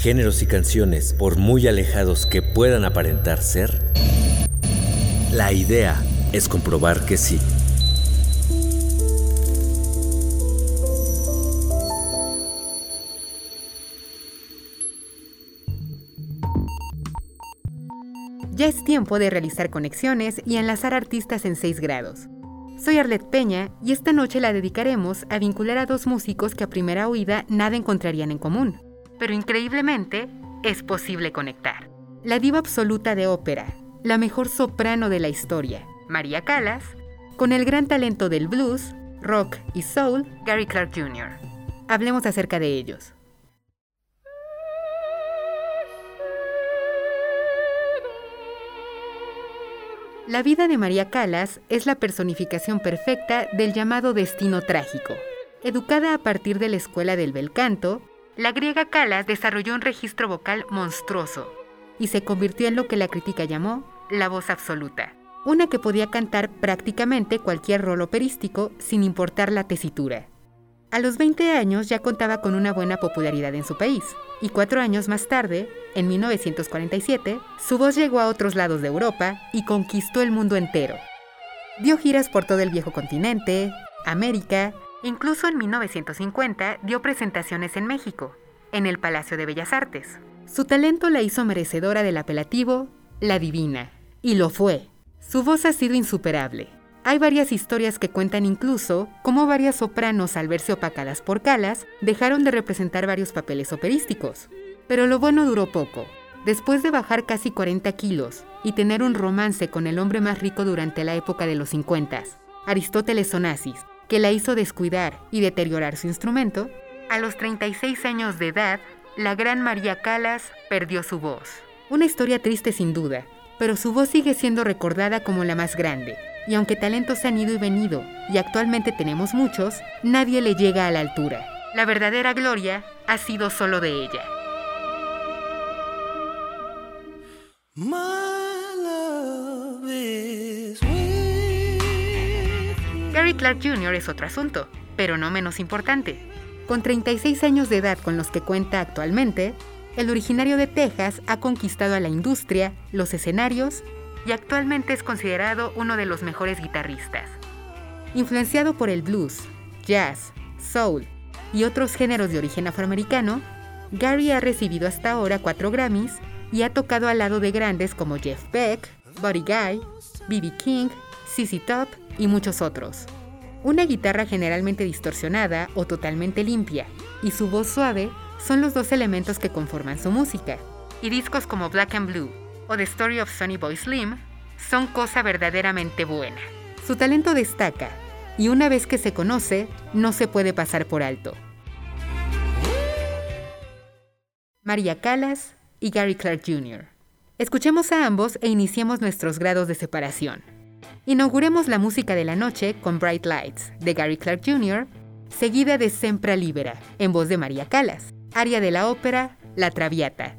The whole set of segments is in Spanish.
géneros y canciones por muy alejados que puedan aparentar ser? La idea es comprobar que sí. Ya es tiempo de realizar conexiones y enlazar artistas en 6 grados. Soy Arlet Peña y esta noche la dedicaremos a vincular a dos músicos que a primera oída nada encontrarían en común. Pero increíblemente, es posible conectar. La diva absoluta de ópera, la mejor soprano de la historia, María Callas, con el gran talento del blues, rock y soul, Gary Clark Jr. Hablemos acerca de ellos. La vida de María Calas es la personificación perfecta del llamado destino trágico. Educada a partir de la escuela del bel canto, la griega Calas desarrolló un registro vocal monstruoso y se convirtió en lo que la crítica llamó la voz absoluta, una que podía cantar prácticamente cualquier rol operístico sin importar la tesitura. A los 20 años ya contaba con una buena popularidad en su país, y cuatro años más tarde, en 1947, su voz llegó a otros lados de Europa y conquistó el mundo entero. Dio giras por todo el viejo continente, América, incluso en 1950 dio presentaciones en México, en el Palacio de Bellas Artes. Su talento la hizo merecedora del apelativo La Divina, y lo fue. Su voz ha sido insuperable, hay varias historias que cuentan incluso cómo varias sopranos, al verse opacadas por Calas, dejaron de representar varios papeles operísticos. Pero lo bueno duró poco. Después de bajar casi 40 kilos y tener un romance con el hombre más rico durante la época de los 50, Aristóteles Onassis, que la hizo descuidar y deteriorar su instrumento, a los 36 años de edad, la gran María Calas perdió su voz. Una historia triste sin duda, pero su voz sigue siendo recordada como la más grande, y aunque talentos han ido y venido, y actualmente tenemos muchos, nadie le llega a la altura. La verdadera gloria ha sido solo de ella. Gary Clark Jr. es otro asunto, pero no menos importante. Con 36 años de edad con los que cuenta actualmente, el originario de Texas ha conquistado a la industria, los escenarios y actualmente es considerado uno de los mejores guitarristas. Influenciado por el blues, jazz, soul y otros géneros de origen afroamericano, Gary ha recibido hasta ahora cuatro Grammys y ha tocado al lado de grandes como Jeff Beck, Buddy Guy, B.B. King, CC Top y muchos otros. Una guitarra generalmente distorsionada o totalmente limpia y su voz suave son los dos elementos que conforman su música. Y discos como Black and Blue, o The Story of Sonny Boy Slim son cosa verdaderamente buena. Su talento destaca y una vez que se conoce, no se puede pasar por alto. María Callas y Gary Clark Jr. Escuchemos a ambos e iniciemos nuestros grados de separación. Inauguremos la música de la noche con Bright Lights de Gary Clark Jr., seguida de Sempra Libera, en voz de María Callas, aria de la ópera La Traviata,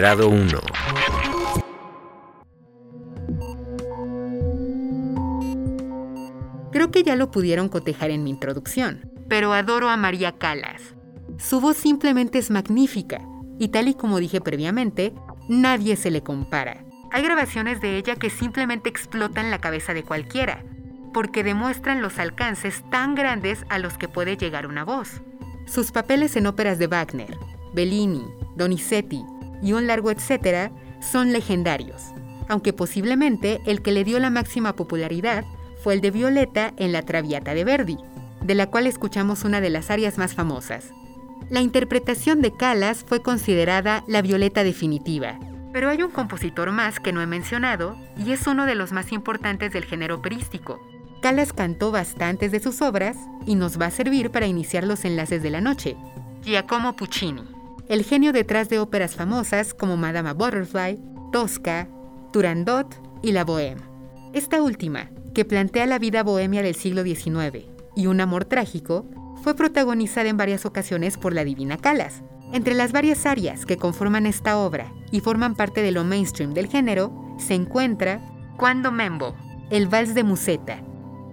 Grado 1. Creo que ya lo pudieron cotejar en mi introducción, pero adoro a María Calas. Su voz simplemente es magnífica, y tal y como dije previamente, nadie se le compara. Hay grabaciones de ella que simplemente explotan la cabeza de cualquiera, porque demuestran los alcances tan grandes a los que puede llegar una voz. Sus papeles en óperas de Wagner, Bellini, Donizetti, y un largo etcétera son legendarios, aunque posiblemente el que le dio la máxima popularidad fue el de Violeta en La Traviata de Verdi, de la cual escuchamos una de las arias más famosas. La interpretación de Calas fue considerada la Violeta definitiva, pero hay un compositor más que no he mencionado y es uno de los más importantes del género operístico. Calas cantó bastantes de sus obras y nos va a servir para iniciar los enlaces de la noche. Giacomo Puccini el genio detrás de óperas famosas como Madama Butterfly, Tosca, Turandot y La Bohème. Esta última, que plantea la vida bohemia del siglo XIX y un amor trágico, fue protagonizada en varias ocasiones por la divina Calas. Entre las varias áreas que conforman esta obra y forman parte de lo mainstream del género, se encuentra Cuando Membo, el vals de Musetta,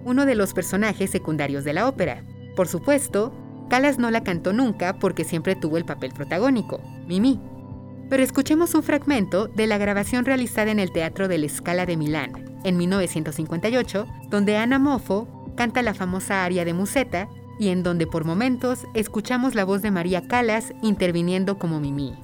uno de los personajes secundarios de la ópera. Por supuesto, Calas no la cantó nunca porque siempre tuvo el papel protagónico, Mimi. Pero escuchemos un fragmento de la grabación realizada en el Teatro de la Scala de Milán, en 1958, donde Ana Moffo canta la famosa aria de Musetta y en donde por momentos escuchamos la voz de María Calas interviniendo como Mimi.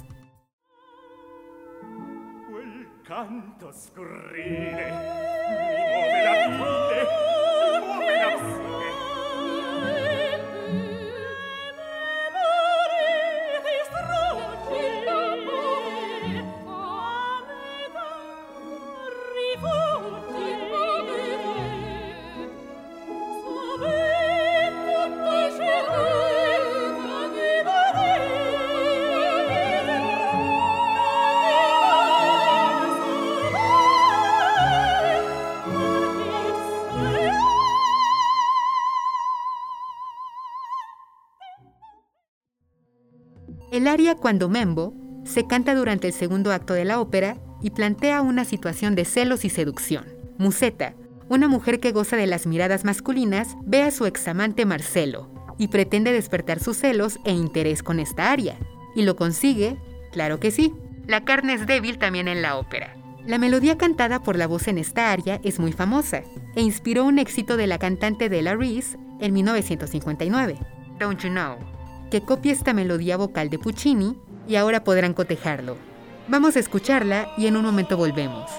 Aria Cuando Membo se canta durante el segundo acto de la ópera y plantea una situación de celos y seducción. Musetta, una mujer que goza de las miradas masculinas, ve a su examante Marcelo y pretende despertar sus celos e interés con esta aria. ¿Y lo consigue? Claro que sí. La carne es débil también en la ópera. La melodía cantada por la voz en esta aria es muy famosa e inspiró un éxito de la cantante Della Reese en 1959, Don't You Know que copia esta melodía vocal de Puccini y ahora podrán cotejarlo. Vamos a escucharla y en un momento volvemos.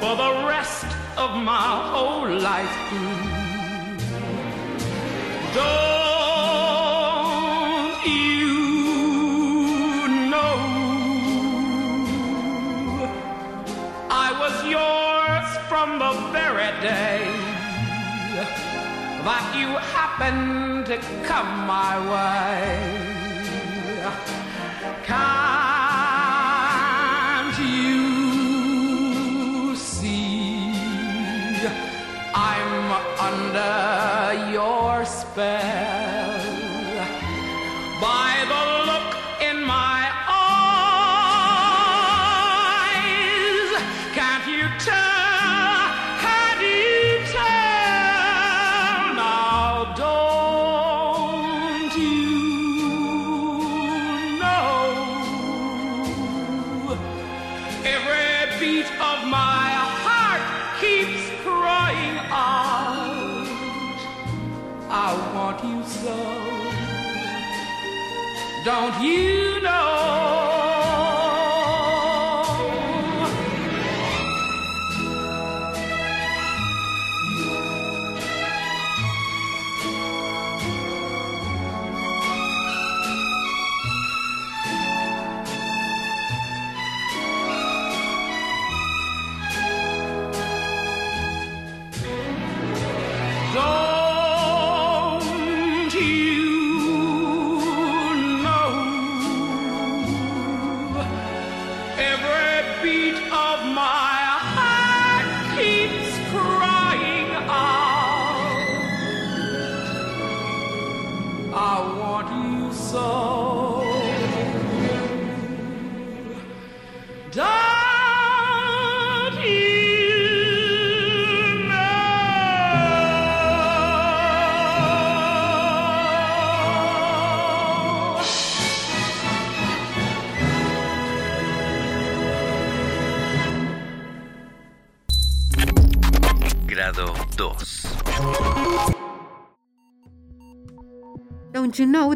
For the rest of my whole life from the very day that you happened to come my way. Can't you see I'm under your spell?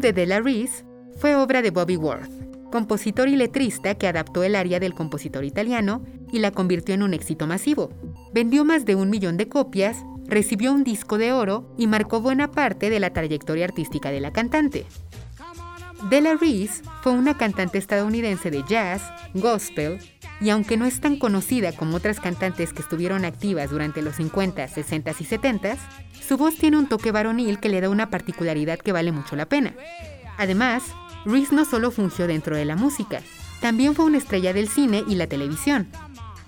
Know de Della Reese fue obra de Bobby Worth, compositor y letrista que adaptó el aria del compositor italiano y la convirtió en un éxito masivo. Vendió más de un millón de copias, recibió un disco de oro y marcó buena parte de la trayectoria artística de la cantante. Della Reese fue una cantante estadounidense de jazz, gospel, y aunque no es tan conocida como otras cantantes que estuvieron activas durante los 50, 60 y 70, su voz tiene un toque varonil que le da una particularidad que vale mucho la pena. Además, Reese no solo fungió dentro de la música, también fue una estrella del cine y la televisión.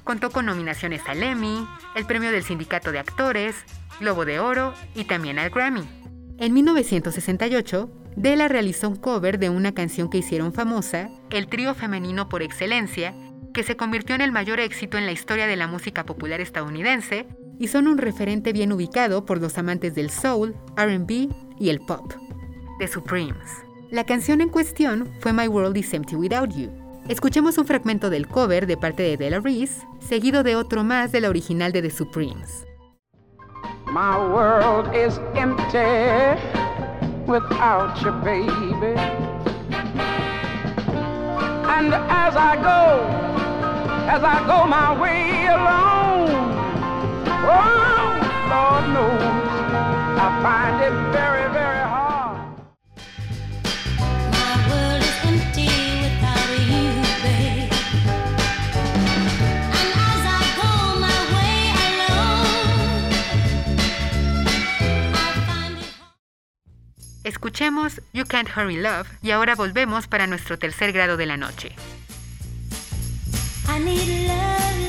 Contó con nominaciones al Emmy, el premio del Sindicato de Actores, Globo de Oro y también al Grammy. En 1968, Della realizó un cover de una canción que hicieron famosa, el trío femenino por excelencia, que se convirtió en el mayor éxito en la historia de la música popular estadounidense y son un referente bien ubicado por los amantes del soul, RB y el pop. The Supremes. La canción en cuestión fue My World is Empty Without You. Escuchemos un fragmento del cover de parte de Della Reese, seguido de otro más de la original de The Supremes. My world is empty without you, baby. And as I go, as I go my way alone, oh, Lord knows, I find it very, very hard. My world is empty without you, babe. And as I go my way alone, I find it Escuchemos You Can't Hurry Love y ahora volvemos para nuestro tercer grado de la noche. I need love,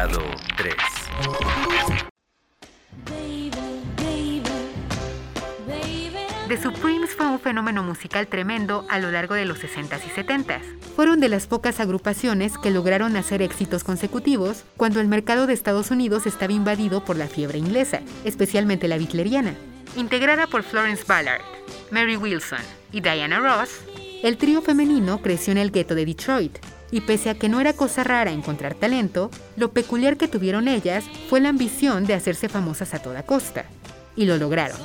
Grado 3. Baby, baby, baby. The Supremes fue un fenómeno musical tremendo a lo largo de los 60s y 70s. Fueron de las pocas agrupaciones que lograron hacer éxitos consecutivos cuando el mercado de Estados Unidos estaba invadido por la fiebre inglesa, especialmente la bitleriana. Integrada por Florence Ballard, Mary Wilson y Diana Ross, el trío femenino creció en el gueto de Detroit, y pese a que no era cosa rara encontrar talento, lo peculiar que tuvieron ellas fue la ambición de hacerse famosas a toda costa. Y lo lograron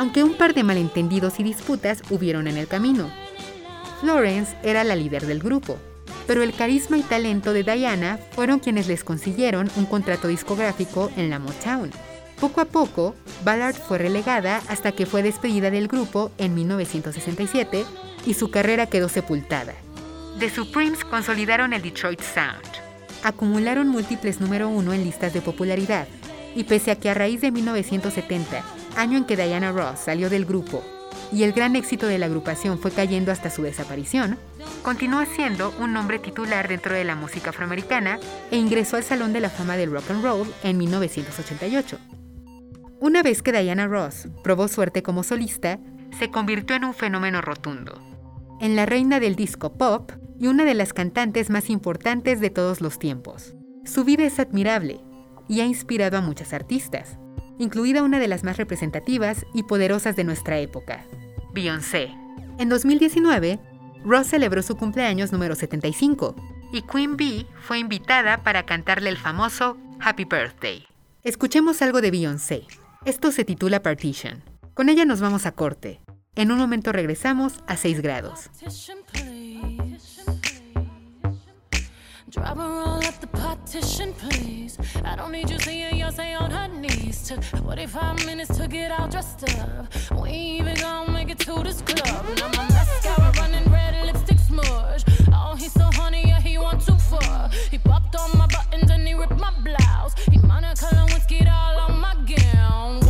aunque un par de malentendidos y disputas hubieron en el camino. Florence era la líder del grupo, pero el carisma y talento de Diana fueron quienes les consiguieron un contrato discográfico en la Motown. Poco a poco, Ballard fue relegada hasta que fue despedida del grupo en 1967 y su carrera quedó sepultada. The Supremes consolidaron el Detroit Sound. Acumularon múltiples número uno en listas de popularidad, y pese a que a raíz de 1970, año en que Diana Ross salió del grupo, y el gran éxito de la agrupación fue cayendo hasta su desaparición, continuó siendo un nombre titular dentro de la música afroamericana e ingresó al Salón de la Fama del Rock and Roll en 1988. Una vez que Diana Ross probó suerte como solista, se convirtió en un fenómeno rotundo, en la reina del disco pop y una de las cantantes más importantes de todos los tiempos. Su vida es admirable y ha inspirado a muchas artistas, incluida una de las más representativas y poderosas de nuestra época, Beyoncé. En 2019, Ross celebró su cumpleaños número 75 y Queen Bee fue invitada para cantarle el famoso Happy Birthday. Escuchemos algo de Beyoncé. Esto se titula Partition. Con ella nos vamos a corte. En un momento regresamos a 6 grados. Her all up the partition, please. I don't need you seeing Beyonce on her knees. Took 45 minutes to get all dressed up. We even gonna make it to this club. Now my mascara running red, lipstick smudge. Oh, he's so honey, yeah, he want too far. He popped on my buttons and he ripped my blouse. He Monica Lewinsky all on my gown.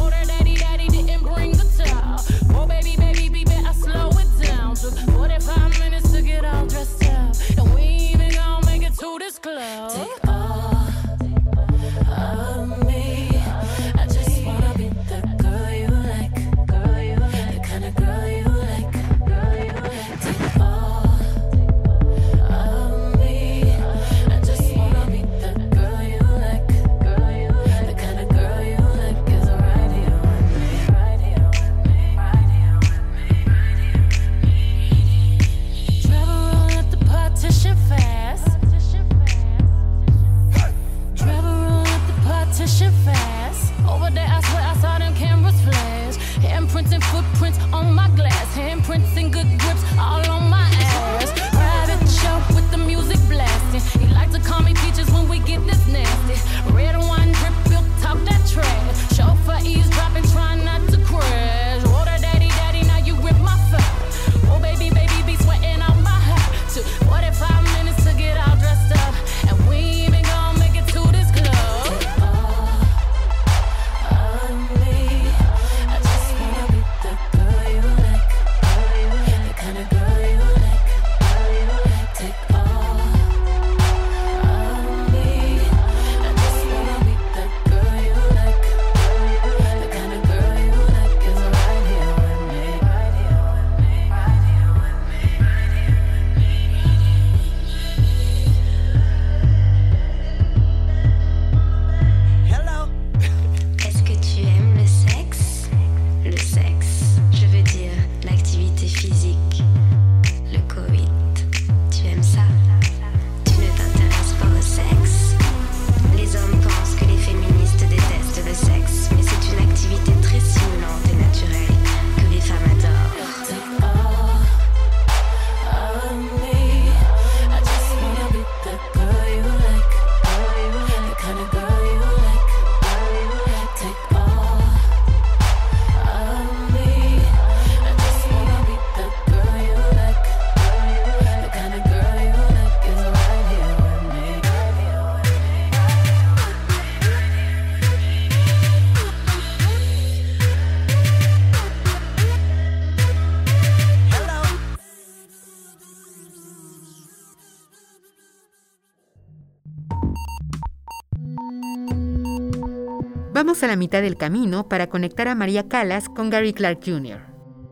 A la mitad del camino para conectar a María Callas con Gary Clark Jr.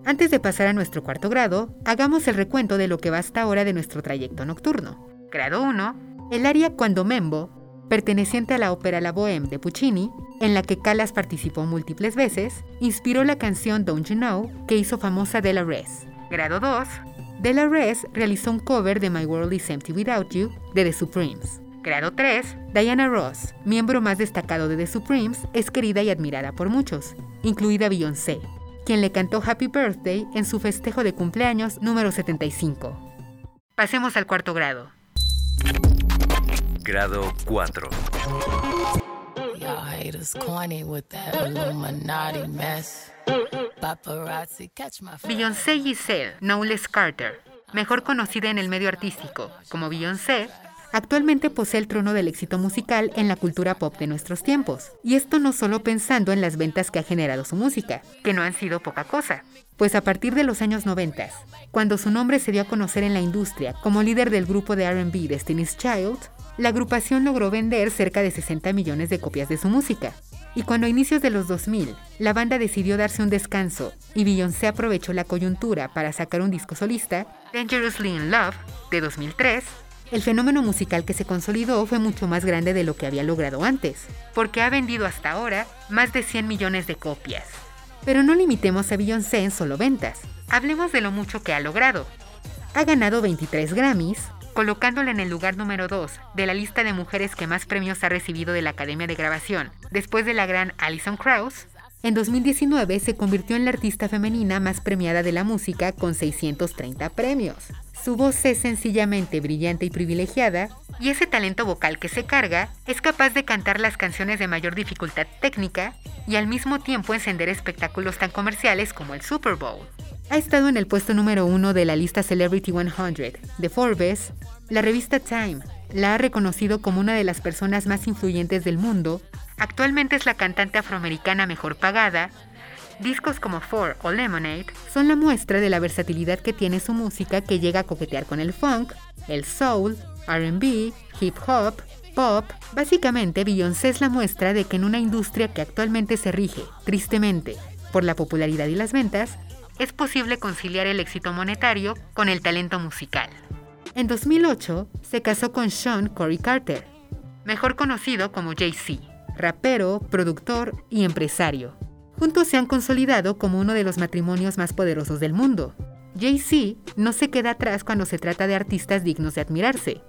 Antes de pasar a nuestro cuarto grado, hagamos el recuento de lo que va hasta ahora de nuestro trayecto nocturno. Grado 1, el área Cuando Membo, perteneciente a la ópera La Bohème de Puccini, en la que Callas participó múltiples veces, inspiró la canción Don't You Know que hizo famosa Della Res. Grado 2, Della Res realizó un cover de My World is Empty Without You de The Supremes. Grado 3, Diana Ross, miembro más destacado de The Supremes, es querida y admirada por muchos, incluida Beyoncé, quien le cantó Happy Birthday en su festejo de cumpleaños número 75. Pasemos al cuarto grado. Grado 4. Y'all haters corny with that Illuminati mess. Paparazzi catch my Beyoncé Giselle Knowles Carter, mejor conocida en el medio artístico como Beyoncé, actualmente posee el trono del éxito musical en la cultura pop de nuestros tiempos. Y esto no solo pensando en las ventas que ha generado su música, que no han sido poca cosa. Pues a partir de los años 90, cuando su nombre se dio a conocer en la industria como líder del grupo de RB Destiny's Child, la agrupación logró vender cerca de 60 millones de copias de su música. Y cuando a inicios de los 2000 la banda decidió darse un descanso y Beyoncé aprovechó la coyuntura para sacar un disco solista, Dangerously in Love, de 2003, el fenómeno musical que se consolidó fue mucho más grande de lo que había logrado antes, porque ha vendido hasta ahora más de 100 millones de copias. Pero no limitemos a Beyoncé en solo ventas, hablemos de lo mucho que ha logrado. Ha ganado 23 Grammys, colocándola en el lugar número 2 de la lista de mujeres que más premios ha recibido de la Academia de Grabación, después de la gran Alison Krauss. En 2019 se convirtió en la artista femenina más premiada de la música con 630 premios. Su voz es sencillamente brillante y privilegiada, y ese talento vocal que se carga es capaz de cantar las canciones de mayor dificultad técnica y al mismo tiempo encender espectáculos tan comerciales como el Super Bowl. Ha estado en el puesto número uno de la lista Celebrity 100 de Forbes. La revista Time la ha reconocido como una de las personas más influyentes del mundo. Actualmente es la cantante afroamericana mejor pagada. Discos como Four o Lemonade son la muestra de la versatilidad que tiene su música que llega a coquetear con el funk, el soul, RB, hip hop, pop. Básicamente, Beyoncé es la muestra de que en una industria que actualmente se rige, tristemente, por la popularidad y las ventas, es posible conciliar el éxito monetario con el talento musical. En 2008 se casó con Sean Corey Carter, mejor conocido como Jay-Z, rapero, productor y empresario. Juntos se han consolidado como uno de los matrimonios más poderosos del mundo. Jay-Z no se queda atrás cuando se trata de artistas dignos de admirarse.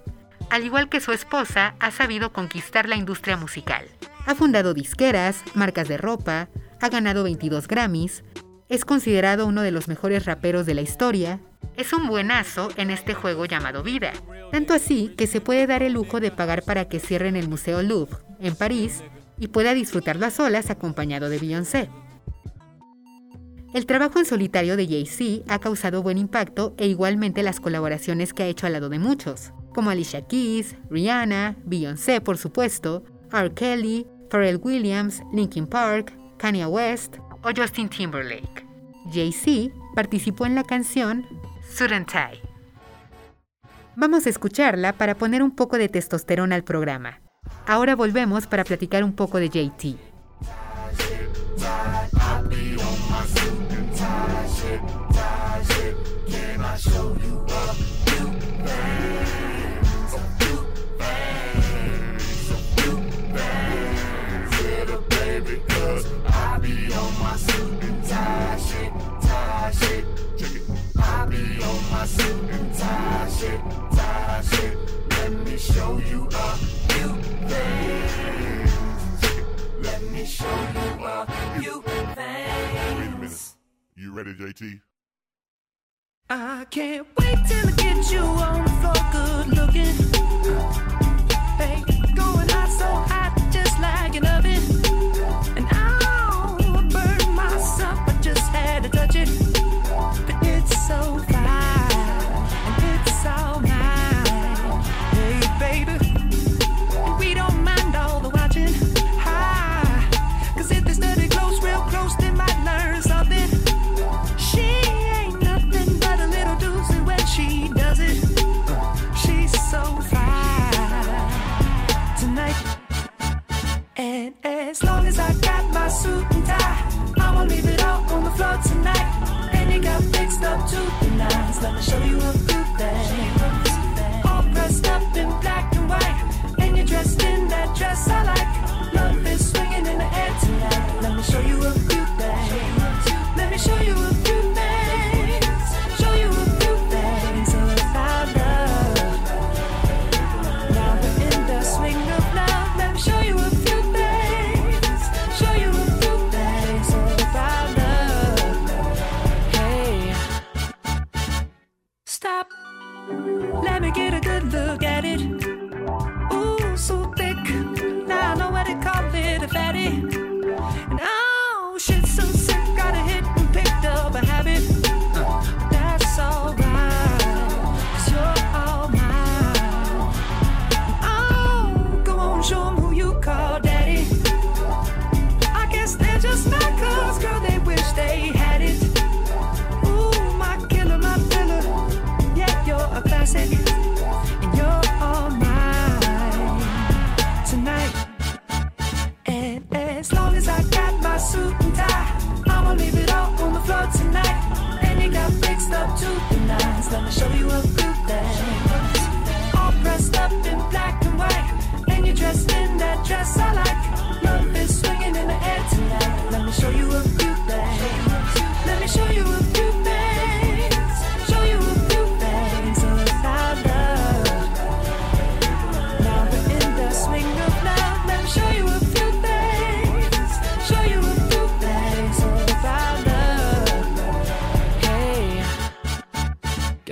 Al igual que su esposa, ha sabido conquistar la industria musical. Ha fundado disqueras, marcas de ropa, ha ganado 22 Grammys, es considerado uno de los mejores raperos de la historia, es un buenazo en este juego llamado vida, tanto así que se puede dar el lujo de pagar para que cierren el Museo Louvre, en París, y pueda disfrutarlo a solas acompañado de Beyoncé. El trabajo en solitario de Jay-Z ha causado buen impacto e igualmente las colaboraciones que ha hecho al lado de muchos, como Alicia Keys, Rihanna, Beyoncé por supuesto, R. Kelly, Pharrell Williams, Linkin Park, Kanye West o Justin Timberlake. Jay-Z participó en la canción Suit Tie. Vamos a escucharla para poner un poco de testosterona al programa. Ahora volvemos para platicar un poco de JT. You ready, JT? I can't wait till I get you on the floor, good looking. Hey, going hot, so hot, just like an oven. And I'll burn myself, I just had to touch it. But it's so And as long as I got my suit and tie, I'ma leave it all on the floor tonight. And it got fixed up to the nines. Let me show you a good thing. All dressed up in black and white, and you're dressed in that dress I like. Love is swinging in the air tonight. Let me show you a good thing. Let me show you a good. Good look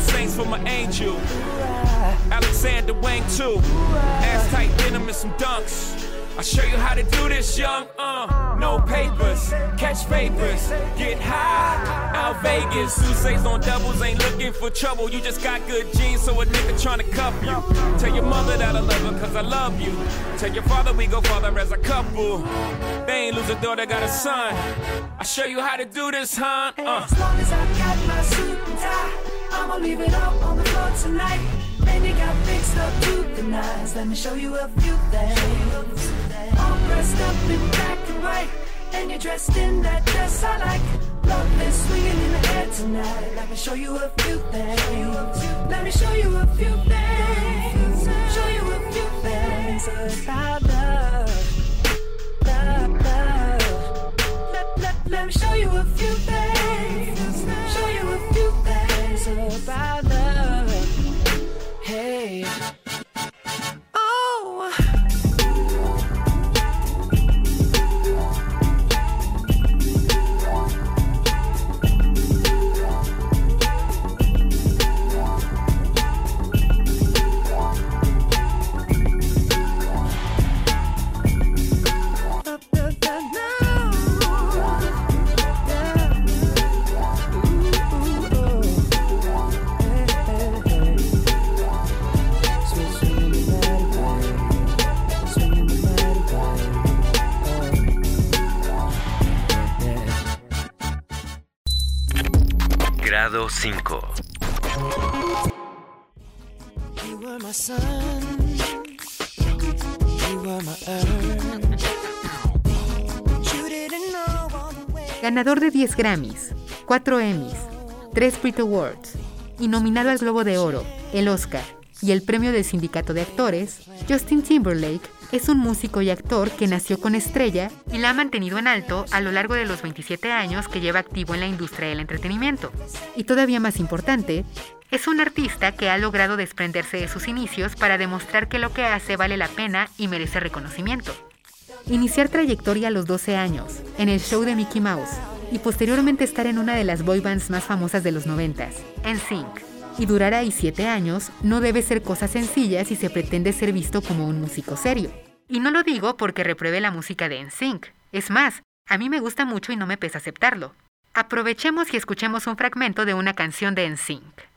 Saints for my angel. Alexander Wang too. Ass tight denim and some dunks. I'll show you how to do this, young. Uh, no papers, catch papers, get high. Out Vegas, Sousa's on doubles, ain't looking for trouble. You just got good genes, so a nigga tryna cuff you. Tell your mother that I love her, cause I love you. Tell your father we go father as a couple. They ain't lose a daughter, got a son. I'll show you how to do this, huh? Uh. As long as I got my suit and tie, I'ma leave it all on the floor tonight. And you got fixed up to the nines. Let me show you a few things. All dressed up in black and white, and you're dressed in that dress I like. Love is swinging in the air tonight. Let me show you a few things. Let me show you a few things. Show you a few things about love. Love, love. Let, let, let me show you a few things. The way. Ganador de 10 Grammys, 4 Emmys, 3 Brit Awards y nominado al Globo de Oro, el Oscar y el premio del Sindicato de Actores, Justin Timberlake es un músico y actor que nació con estrella y la ha mantenido en alto a lo largo de los 27 años que lleva activo en la industria del entretenimiento. Y todavía más importante, es un artista que ha logrado desprenderse de sus inicios para demostrar que lo que hace vale la pena y merece reconocimiento. Iniciar trayectoria a los 12 años, en el show de Mickey Mouse, y posteriormente estar en una de las boy bands más famosas de los 90, NSYNC, y durar ahí 7 años no debe ser cosa sencilla si se pretende ser visto como un músico serio. Y no lo digo porque repruebe la música de NSYNC, es más, a mí me gusta mucho y no me pesa aceptarlo. Aprovechemos y escuchemos un fragmento de una canción de NSYNC.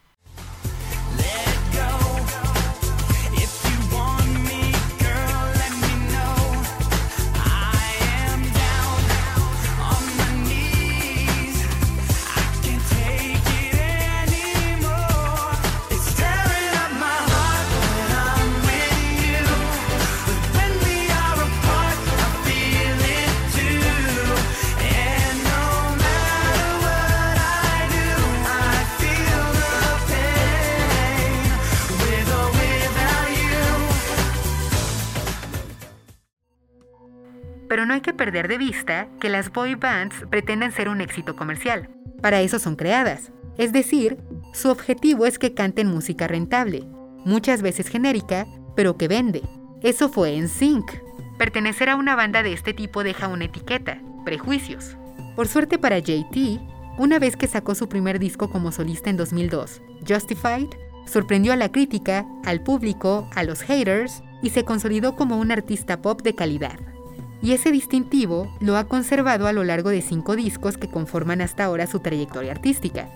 Pero no hay que perder de vista que las boy bands pretenden ser un éxito comercial. Para eso son creadas. Es decir, su objetivo es que canten música rentable, muchas veces genérica, pero que vende. Eso fue en Sync. Pertenecer a una banda de este tipo deja una etiqueta, prejuicios. Por suerte para JT, una vez que sacó su primer disco como solista en 2002, Justified, sorprendió a la crítica, al público, a los haters y se consolidó como un artista pop de calidad y ese distintivo lo ha conservado a lo largo de cinco discos que conforman hasta ahora su trayectoria artística.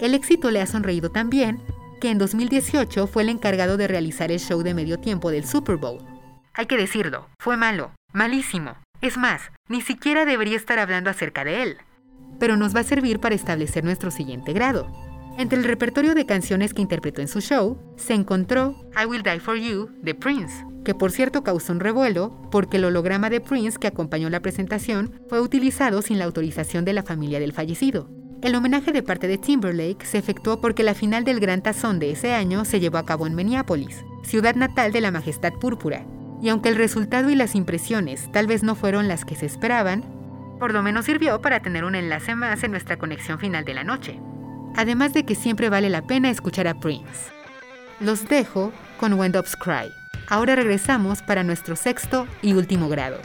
El éxito le ha sonreído también que en 2018 fue el encargado de realizar el show de medio tiempo del Super Bowl. Hay que decirlo, fue malo, malísimo. Es más, ni siquiera debería estar hablando acerca de él. Pero nos va a servir para establecer nuestro siguiente grado. Entre el repertorio de canciones que interpretó en su show, se encontró I Will Die For You de Prince, que por cierto causó un revuelo porque el holograma de Prince que acompañó la presentación fue utilizado sin la autorización de la familia del fallecido. El homenaje de parte de Timberlake se efectuó porque la final del Gran Tazón de ese año se llevó a cabo en Minneapolis, ciudad natal de la Majestad Púrpura, y aunque el resultado y las impresiones tal vez no fueron las que se esperaban, por lo menos sirvió para tener un enlace más en nuestra conexión final de la noche además de que siempre vale la pena escuchar a Prince. Los dejo con When Doves Cry. Ahora regresamos para nuestro sexto y último grado.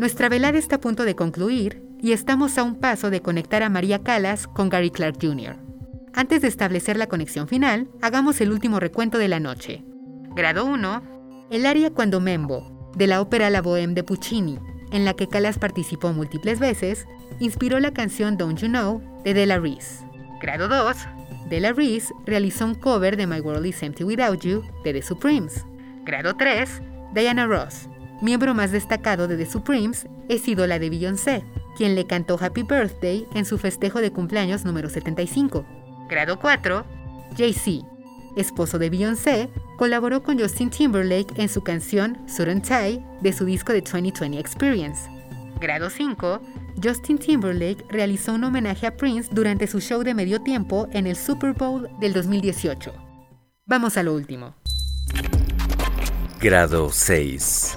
Nuestra velada está a punto de concluir y estamos a un paso de conectar a María Callas con Gary Clark Jr. Antes de establecer la conexión final, hagamos el último recuento de la noche. Grado 1. El aria Cuando Membo, de la ópera La Bohème de Puccini, en la que Callas participó múltiples veces, inspiró la canción Don't You Know de Della Reese. Grado 2. Della Reese realizó un cover de My World Is Empty Without You de The Supremes. Grado 3. Diana Ross, miembro más destacado de The Supremes, es ídola de Beyoncé, quien le cantó Happy Birthday en su festejo de cumpleaños número 75. Grado 4. Jay-Z, esposo de Beyoncé, colaboró con Justin Timberlake en su canción Suit Tie de su disco de 2020 Experience. Grado 5. Justin Timberlake realizó un homenaje a Prince durante su show de medio tiempo en el Super Bowl del 2018. Vamos a lo último. Grado 6.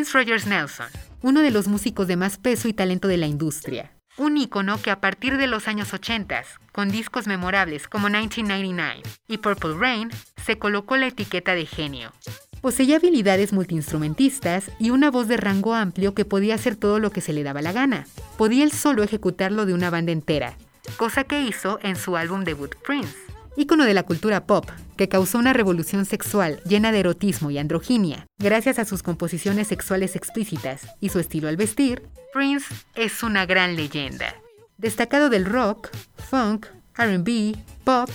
Prince Rogers Nelson, uno de los músicos de más peso y talento de la industria. Un ícono que a partir de los años 80, con discos memorables como 1999 y Purple Rain, se colocó la etiqueta de genio. Poseía habilidades multiinstrumentistas y una voz de rango amplio que podía hacer todo lo que se le daba la gana. Podía él solo ejecutarlo de una banda entera, cosa que hizo en su álbum debut Prince. Ícono de la cultura pop, que causó una revolución sexual llena de erotismo y androginia, gracias a sus composiciones sexuales explícitas y su estilo al vestir, Prince es una gran leyenda. Destacado del rock, funk, RB, pop,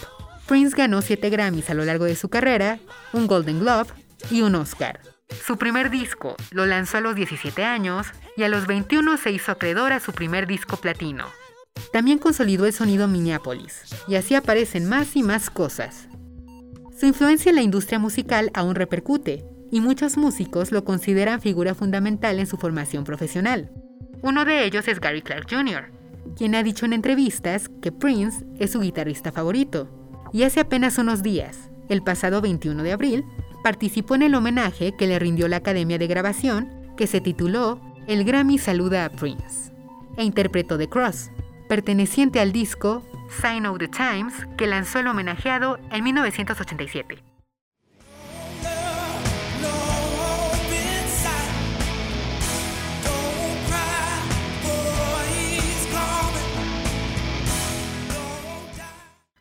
Prince ganó 7 Grammys a lo largo de su carrera, un Golden Globe y un Oscar. Su primer disco lo lanzó a los 17 años y a los 21 se hizo acreedor a su primer disco platino. También consolidó el sonido Minneapolis, y así aparecen más y más cosas. Su influencia en la industria musical aún repercute, y muchos músicos lo consideran figura fundamental en su formación profesional. Uno de ellos es Gary Clark Jr., quien ha dicho en entrevistas que Prince es su guitarrista favorito, y hace apenas unos días, el pasado 21 de abril, participó en el homenaje que le rindió la Academia de Grabación, que se tituló El Grammy Saluda a Prince, e interpretó The Cross, perteneciente al disco Sign of the Times que lanzó el homenajeado en 1987.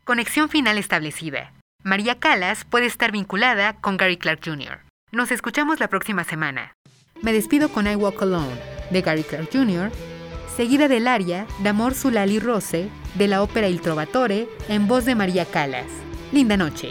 Conexión final establecida. María Callas puede estar vinculada con Gary Clark Jr. Nos escuchamos la próxima semana. Me despido con I Walk Alone, de Gary Clark Jr., seguida del aria D'Amor Sulali Rose de la ópera Il Trovatore en voz de María Callas. Linda noche.